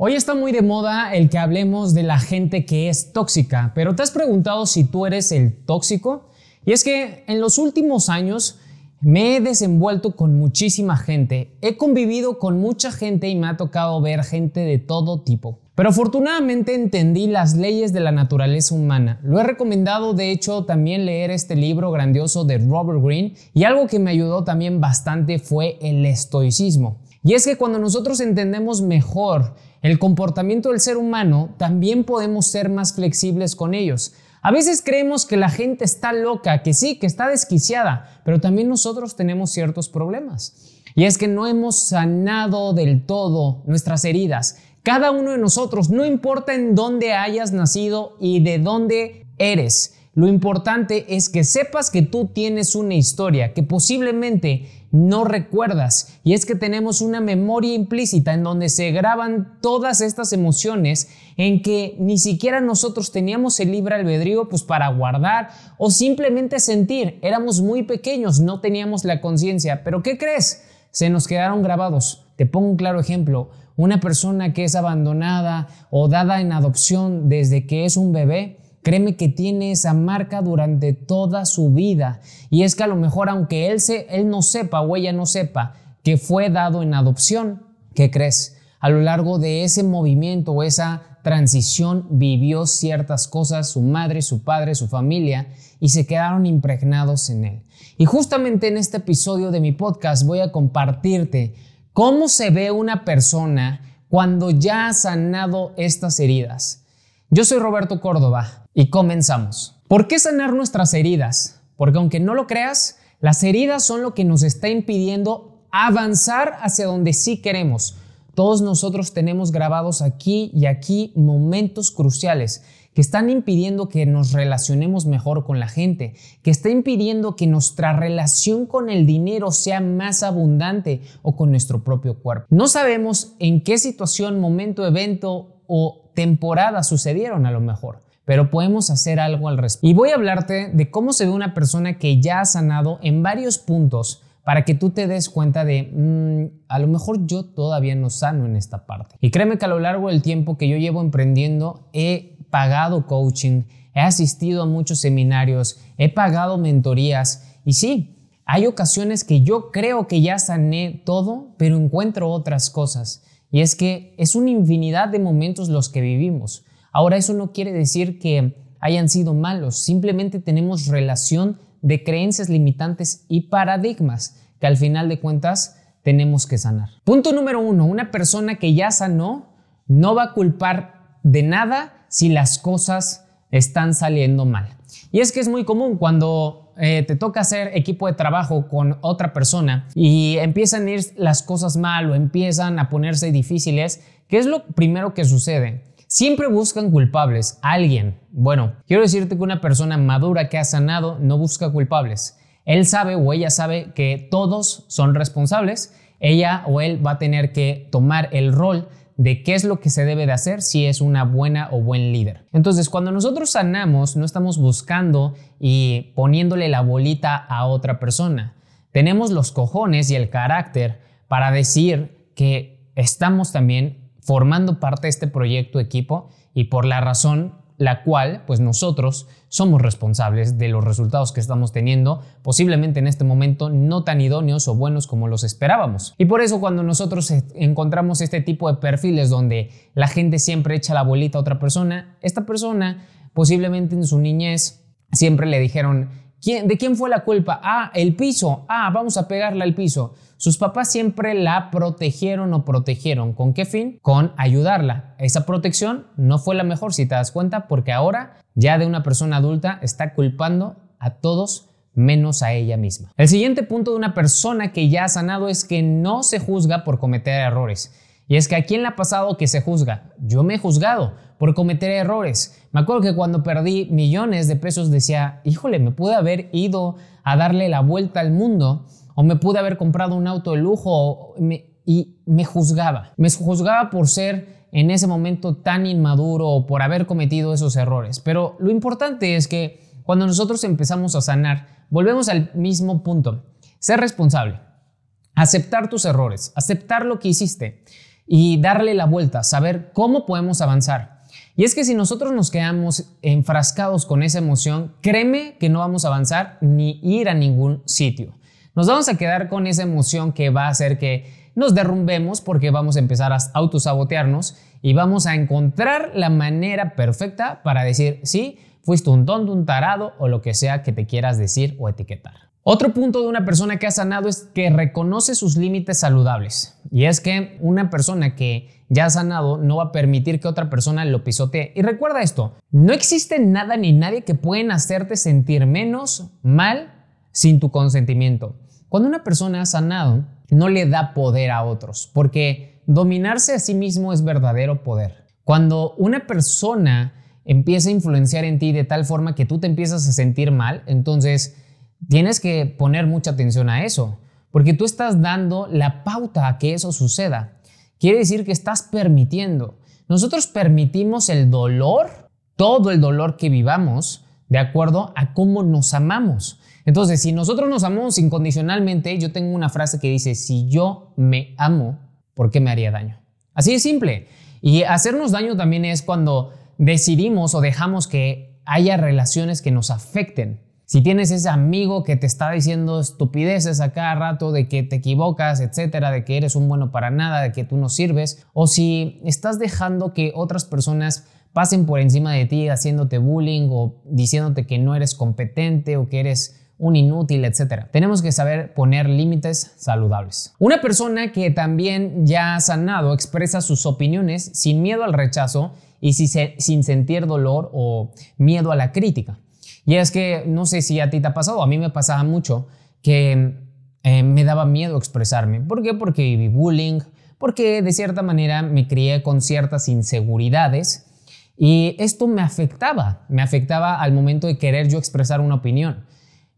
Hoy está muy de moda el que hablemos de la gente que es tóxica, pero ¿te has preguntado si tú eres el tóxico? Y es que en los últimos años me he desenvuelto con muchísima gente, he convivido con mucha gente y me ha tocado ver gente de todo tipo. Pero afortunadamente entendí las leyes de la naturaleza humana. Lo he recomendado de hecho también leer este libro grandioso de Robert Greene y algo que me ayudó también bastante fue el estoicismo. Y es que cuando nosotros entendemos mejor el comportamiento del ser humano, también podemos ser más flexibles con ellos. A veces creemos que la gente está loca, que sí, que está desquiciada, pero también nosotros tenemos ciertos problemas. Y es que no hemos sanado del todo nuestras heridas. Cada uno de nosotros, no importa en dónde hayas nacido y de dónde eres, lo importante es que sepas que tú tienes una historia que posiblemente no recuerdas. Y es que tenemos una memoria implícita en donde se graban todas estas emociones en que ni siquiera nosotros teníamos el libre albedrío pues para guardar o simplemente sentir. Éramos muy pequeños, no teníamos la conciencia. Pero ¿qué crees? Se nos quedaron grabados. Te pongo un claro ejemplo. Una persona que es abandonada o dada en adopción desde que es un bebé, Créeme que tiene esa marca durante toda su vida. Y es que a lo mejor aunque él, se, él no sepa o ella no sepa que fue dado en adopción, ¿qué crees? A lo largo de ese movimiento o esa transición vivió ciertas cosas, su madre, su padre, su familia, y se quedaron impregnados en él. Y justamente en este episodio de mi podcast voy a compartirte cómo se ve una persona cuando ya ha sanado estas heridas. Yo soy Roberto Córdoba y comenzamos. ¿Por qué sanar nuestras heridas? Porque aunque no lo creas, las heridas son lo que nos está impidiendo avanzar hacia donde sí queremos. Todos nosotros tenemos grabados aquí y aquí momentos cruciales que están impidiendo que nos relacionemos mejor con la gente, que está impidiendo que nuestra relación con el dinero sea más abundante o con nuestro propio cuerpo. No sabemos en qué situación, momento, evento o temporada sucedieron a lo mejor pero podemos hacer algo al respecto. Y voy a hablarte de cómo se ve una persona que ya ha sanado en varios puntos para que tú te des cuenta de, mm, a lo mejor yo todavía no sano en esta parte. Y créeme que a lo largo del tiempo que yo llevo emprendiendo, he pagado coaching, he asistido a muchos seminarios, he pagado mentorías y sí, hay ocasiones que yo creo que ya sané todo, pero encuentro otras cosas. Y es que es una infinidad de momentos los que vivimos. Ahora eso no quiere decir que hayan sido malos, simplemente tenemos relación de creencias limitantes y paradigmas que al final de cuentas tenemos que sanar. Punto número uno, una persona que ya sanó no va a culpar de nada si las cosas están saliendo mal. Y es que es muy común cuando eh, te toca hacer equipo de trabajo con otra persona y empiezan a ir las cosas mal o empiezan a ponerse difíciles, ¿qué es lo primero que sucede? Siempre buscan culpables, alguien. Bueno, quiero decirte que una persona madura que ha sanado no busca culpables. Él sabe o ella sabe que todos son responsables. Ella o él va a tener que tomar el rol de qué es lo que se debe de hacer si es una buena o buen líder. Entonces, cuando nosotros sanamos, no estamos buscando y poniéndole la bolita a otra persona. Tenemos los cojones y el carácter para decir que estamos también formando parte de este proyecto equipo y por la razón la cual pues nosotros somos responsables de los resultados que estamos teniendo, posiblemente en este momento no tan idóneos o buenos como los esperábamos. Y por eso cuando nosotros encontramos este tipo de perfiles donde la gente siempre echa la bolita a otra persona, esta persona posiblemente en su niñez siempre le dijeron, ¿de quién fue la culpa? Ah, el piso, ah, vamos a pegarle al piso. Sus papás siempre la protegieron o protegieron. ¿Con qué fin? Con ayudarla. Esa protección no fue la mejor si te das cuenta porque ahora ya de una persona adulta está culpando a todos menos a ella misma. El siguiente punto de una persona que ya ha sanado es que no se juzga por cometer errores. Y es que a quién le ha pasado que se juzga. Yo me he juzgado por cometer errores. Me acuerdo que cuando perdí millones de pesos decía, híjole, me pude haber ido a darle la vuelta al mundo o me pude haber comprado un auto de lujo y me juzgaba. Me juzgaba por ser en ese momento tan inmaduro o por haber cometido esos errores. Pero lo importante es que cuando nosotros empezamos a sanar, volvemos al mismo punto. Ser responsable, aceptar tus errores, aceptar lo que hiciste. Y darle la vuelta, saber cómo podemos avanzar. Y es que si nosotros nos quedamos enfrascados con esa emoción, créeme que no vamos a avanzar ni ir a ningún sitio. Nos vamos a quedar con esa emoción que va a hacer que nos derrumbemos porque vamos a empezar a autosabotearnos y vamos a encontrar la manera perfecta para decir, sí, fuiste un tonto, un tarado o lo que sea que te quieras decir o etiquetar. Otro punto de una persona que ha sanado es que reconoce sus límites saludables. Y es que una persona que ya ha sanado no va a permitir que otra persona lo pisotee. Y recuerda esto, no existe nada ni nadie que pueda hacerte sentir menos mal sin tu consentimiento. Cuando una persona ha sanado, no le da poder a otros, porque dominarse a sí mismo es verdadero poder. Cuando una persona empieza a influenciar en ti de tal forma que tú te empiezas a sentir mal, entonces Tienes que poner mucha atención a eso, porque tú estás dando la pauta a que eso suceda. Quiere decir que estás permitiendo. Nosotros permitimos el dolor, todo el dolor que vivamos, de acuerdo a cómo nos amamos. Entonces, si nosotros nos amamos incondicionalmente, yo tengo una frase que dice, si yo me amo, ¿por qué me haría daño? Así de simple. Y hacernos daño también es cuando decidimos o dejamos que haya relaciones que nos afecten. Si tienes ese amigo que te está diciendo estupideces a cada rato de que te equivocas, etcétera, de que eres un bueno para nada, de que tú no sirves, o si estás dejando que otras personas pasen por encima de ti haciéndote bullying o diciéndote que no eres competente o que eres un inútil, etcétera. Tenemos que saber poner límites saludables. Una persona que también ya ha sanado expresa sus opiniones sin miedo al rechazo y sin sentir dolor o miedo a la crítica. Y es que no sé si a ti te ha pasado, a mí me pasaba mucho que eh, me daba miedo expresarme. ¿Por qué? Porque viví bullying, porque de cierta manera me crié con ciertas inseguridades y esto me afectaba, me afectaba al momento de querer yo expresar una opinión.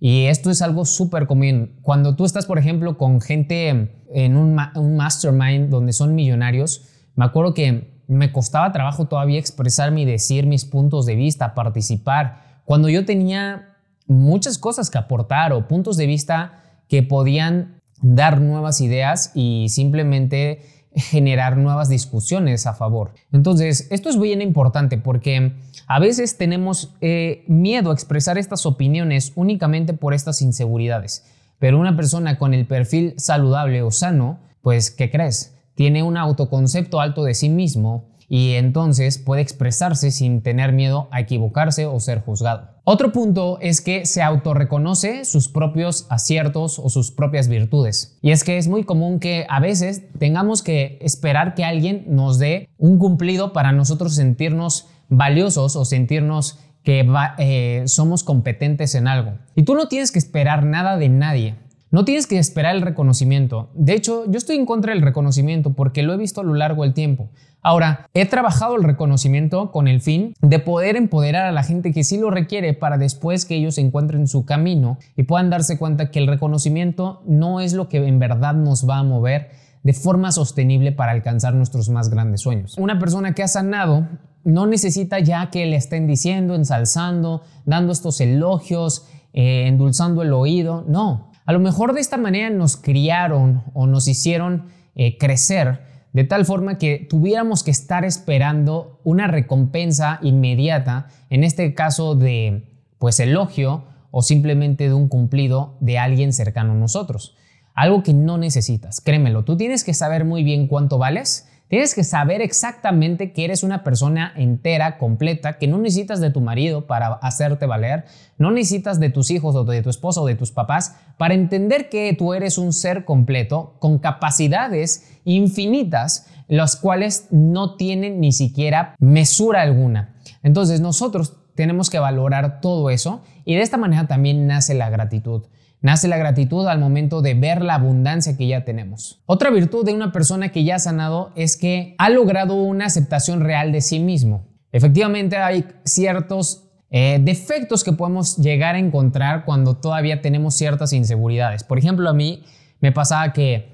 Y esto es algo súper común. Cuando tú estás, por ejemplo, con gente en un, un mastermind donde son millonarios, me acuerdo que me costaba trabajo todavía expresarme y decir mis puntos de vista, participar cuando yo tenía muchas cosas que aportar o puntos de vista que podían dar nuevas ideas y simplemente generar nuevas discusiones a favor. Entonces, esto es bien importante porque a veces tenemos eh, miedo a expresar estas opiniones únicamente por estas inseguridades. Pero una persona con el perfil saludable o sano, pues, ¿qué crees? Tiene un autoconcepto alto de sí mismo y entonces puede expresarse sin tener miedo a equivocarse o ser juzgado. Otro punto es que se autorreconoce sus propios aciertos o sus propias virtudes. Y es que es muy común que a veces tengamos que esperar que alguien nos dé un cumplido para nosotros sentirnos valiosos o sentirnos que eh, somos competentes en algo. Y tú no tienes que esperar nada de nadie. No tienes que esperar el reconocimiento. De hecho, yo estoy en contra del reconocimiento porque lo he visto a lo largo del tiempo. Ahora, he trabajado el reconocimiento con el fin de poder empoderar a la gente que sí lo requiere para después que ellos encuentren su camino y puedan darse cuenta que el reconocimiento no es lo que en verdad nos va a mover de forma sostenible para alcanzar nuestros más grandes sueños. Una persona que ha sanado no necesita ya que le estén diciendo, ensalzando, dando estos elogios, eh, endulzando el oído. No, a lo mejor de esta manera nos criaron o nos hicieron eh, crecer de tal forma que tuviéramos que estar esperando una recompensa inmediata, en este caso de pues elogio o simplemente de un cumplido de alguien cercano a nosotros. Algo que no necesitas, créemelo, tú tienes que saber muy bien cuánto vales, tienes que saber exactamente que eres una persona entera, completa, que no necesitas de tu marido para hacerte valer, no necesitas de tus hijos o de tu esposa o de tus papás para entender que tú eres un ser completo con capacidades infinitas, las cuales no tienen ni siquiera mesura alguna. Entonces nosotros tenemos que valorar todo eso y de esta manera también nace la gratitud. Nace la gratitud al momento de ver la abundancia que ya tenemos. Otra virtud de una persona que ya ha sanado es que ha logrado una aceptación real de sí mismo. Efectivamente hay ciertos eh, defectos que podemos llegar a encontrar cuando todavía tenemos ciertas inseguridades. Por ejemplo, a mí me pasaba que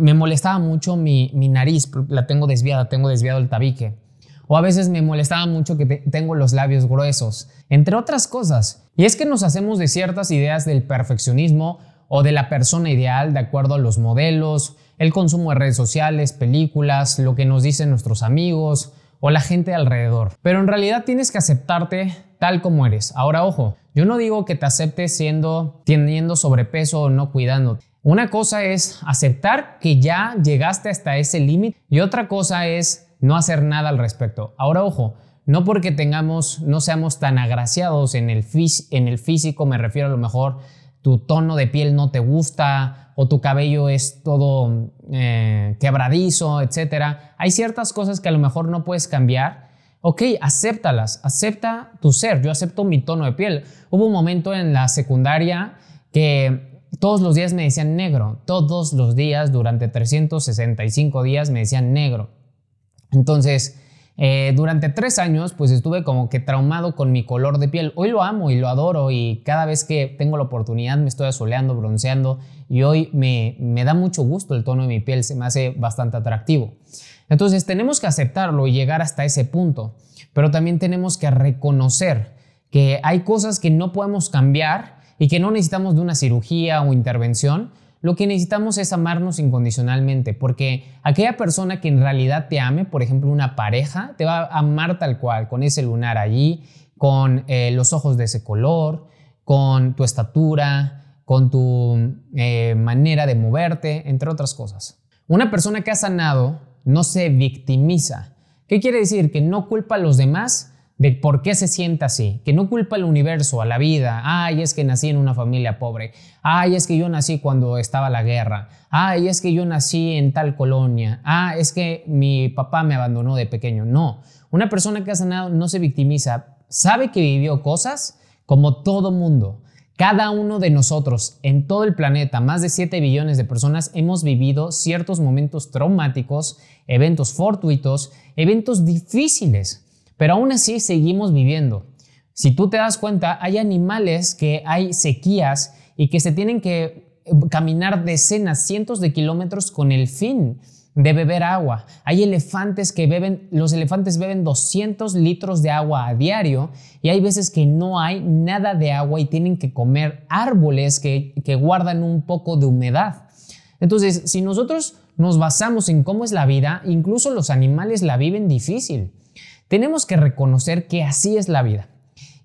me molestaba mucho mi, nariz, la tengo desviada, tengo desviado el tabique. O a veces me molestaba mucho que tengo los labios gruesos, entre otras cosas. Y es que nos hacemos de ciertas ideas del perfeccionismo o de la persona ideal de acuerdo a los modelos, el consumo de redes sociales, películas, lo que nos dicen nuestros amigos o la gente alrededor. Pero en realidad tienes que aceptarte tal como eres. Ahora, ojo, yo no digo que te aceptes siendo, teniendo sobrepeso o no cuidándote. Una cosa es aceptar que ya llegaste hasta ese límite y otra cosa es no hacer nada al respecto. Ahora, ojo, no porque tengamos, no seamos tan agraciados en el, en el físico, me refiero a lo mejor tu tono de piel no te gusta o tu cabello es todo eh, quebradizo, etc. Hay ciertas cosas que a lo mejor no puedes cambiar. Ok, acéptalas, acepta tu ser. Yo acepto mi tono de piel. Hubo un momento en la secundaria que todos los días me decían negro. Todos los días, durante 365 días, me decían negro. Entonces, eh, durante tres años, pues estuve como que traumado con mi color de piel. Hoy lo amo y lo adoro y cada vez que tengo la oportunidad me estoy asoleando, bronceando y hoy me, me da mucho gusto el tono de mi piel, se me hace bastante atractivo. Entonces tenemos que aceptarlo y llegar hasta ese punto, pero también tenemos que reconocer que hay cosas que no podemos cambiar y que no necesitamos de una cirugía o intervención, lo que necesitamos es amarnos incondicionalmente, porque aquella persona que en realidad te ame, por ejemplo una pareja, te va a amar tal cual, con ese lunar allí, con eh, los ojos de ese color, con tu estatura, con tu eh, manera de moverte, entre otras cosas. Una persona que ha sanado no se victimiza. ¿Qué quiere decir? Que no culpa a los demás de por qué se sienta así, que no culpa al universo, a la vida, ay, es que nací en una familia pobre, ay, es que yo nací cuando estaba la guerra, ay, es que yo nací en tal colonia, ah, es que mi papá me abandonó de pequeño. No, una persona que ha sanado no se victimiza, sabe que vivió cosas como todo mundo. Cada uno de nosotros en todo el planeta, más de 7 billones de personas, hemos vivido ciertos momentos traumáticos, eventos fortuitos, eventos difíciles pero aún así seguimos viviendo. Si tú te das cuenta, hay animales que hay sequías y que se tienen que eh, caminar decenas, cientos de kilómetros con el fin de beber agua. Hay elefantes que beben, los elefantes beben 200 litros de agua a diario y hay veces que no hay nada de agua y tienen que comer árboles que, que guardan un poco de humedad. Entonces, si nosotros nos basamos en cómo es la vida, incluso los animales la viven difícil. Tenemos que reconocer que así es la vida.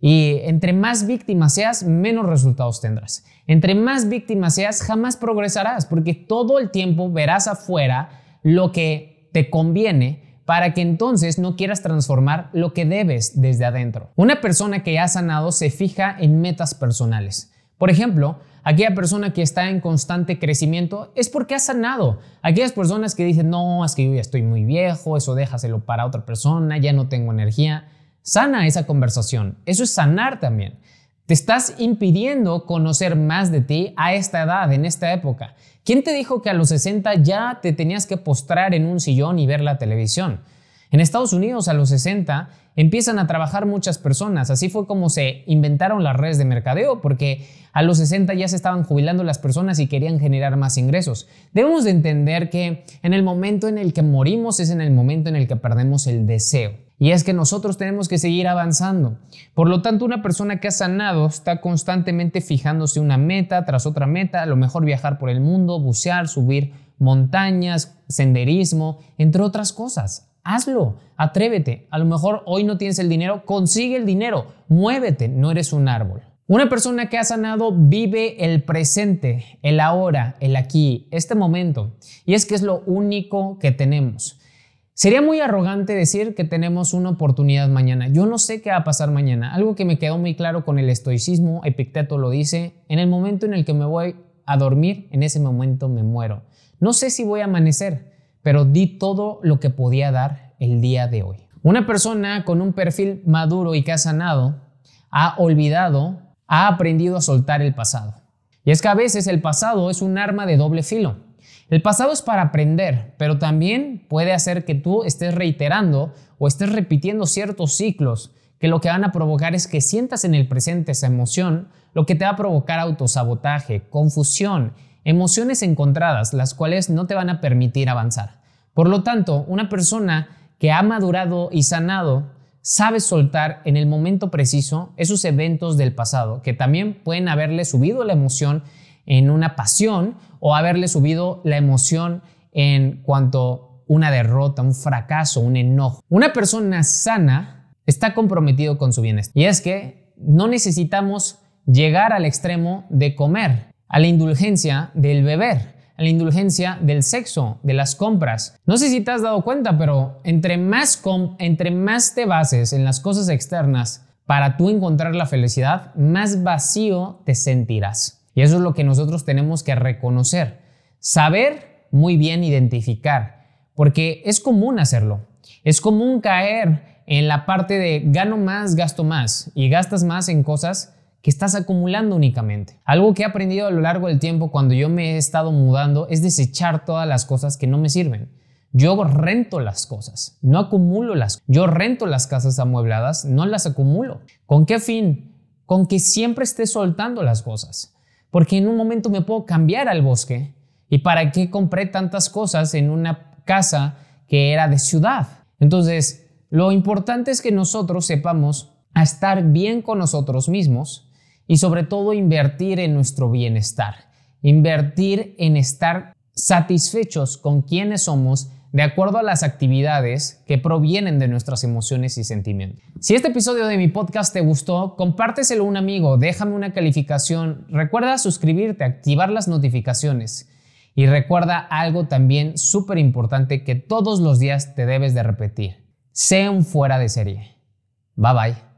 Y entre más víctimas seas, menos resultados tendrás. Entre más víctimas seas, jamás progresarás, porque todo el tiempo verás afuera lo que te conviene para que entonces no quieras transformar lo que debes desde adentro. Una persona que ha sanado se fija en metas personales. Por ejemplo, aquella persona que está en constante crecimiento es porque ha sanado. Aquellas personas que dicen, no, es que yo ya estoy muy viejo, eso déjaselo para otra persona, ya no tengo energía. Sana esa conversación. Eso es sanar también. Te estás impidiendo conocer más de ti a esta edad, en esta época. ¿Quién te dijo que a los 60 ya te tenías que postrar en un sillón y ver la televisión? En Estados Unidos a los 60 empiezan a trabajar muchas personas. Así fue como se inventaron las redes de mercadeo, porque a los 60 ya se estaban jubilando las personas y querían generar más ingresos. Debemos de entender que en el momento en el que morimos es en el momento en el que perdemos el deseo. Y es que nosotros tenemos que seguir avanzando. Por lo tanto, una persona que ha sanado está constantemente fijándose una meta tras otra meta, a lo mejor viajar por el mundo, bucear, subir montañas, senderismo, entre otras cosas. Hazlo, atrévete. A lo mejor hoy no tienes el dinero, consigue el dinero, muévete, no eres un árbol. Una persona que ha sanado vive el presente, el ahora, el aquí, este momento. Y es que es lo único que tenemos. Sería muy arrogante decir que tenemos una oportunidad mañana. Yo no sé qué va a pasar mañana. Algo que me quedó muy claro con el estoicismo, Epicteto lo dice, en el momento en el que me voy a dormir, en ese momento me muero. No sé si voy a amanecer, pero di todo lo que podía dar el día de hoy. Una persona con un perfil maduro y que ha sanado, ha olvidado, ha aprendido a soltar el pasado. Y es que a veces el pasado es un arma de doble filo. El pasado es para aprender, pero también puede hacer que tú estés reiterando o estés repitiendo ciertos ciclos que lo que van a provocar es que sientas en el presente esa emoción, lo que te va a provocar autosabotaje, confusión emociones encontradas, las cuales no te van a permitir avanzar. Por lo tanto, una persona que ha madurado y sanado sabe soltar en el momento preciso esos eventos del pasado, que también pueden haberle subido la emoción en una pasión o haberle subido la emoción en cuanto una derrota, un fracaso, un enojo. Una persona sana está comprometido con su bienestar. Y es que no necesitamos llegar al extremo de comer, a la indulgencia del beber, a la indulgencia del sexo, de las compras. No sé si te has dado cuenta, pero entre más, entre más te bases en las cosas externas para tú encontrar la felicidad, más vacío te sentirás. Y eso es lo que nosotros tenemos que reconocer. Saber muy bien identificar, porque es común hacerlo. Es común caer en la parte de gano más, gasto más y gastas más en cosas que estás acumulando únicamente. Algo que he aprendido a lo largo del tiempo cuando yo me he estado mudando es desechar todas las cosas que no me sirven. Yo rento las cosas, no acumulo las. Yo rento las casas amuebladas, no las acumulo. ¿Con qué fin? Con que siempre esté soltando las cosas. Porque en un momento me puedo cambiar al bosque. ¿Y para qué compré tantas cosas en una casa que era de ciudad? Entonces, lo importante es que nosotros sepamos a estar bien con nosotros mismos y sobre todo invertir en nuestro bienestar, invertir en estar satisfechos con quienes somos de acuerdo a las actividades que provienen de nuestras emociones y sentimientos. Si este episodio de mi podcast te gustó, compárteselo a un amigo, déjame una calificación, recuerda suscribirte, activar las notificaciones y recuerda algo también súper importante que todos los días te debes de repetir, sé un fuera de serie. Bye bye.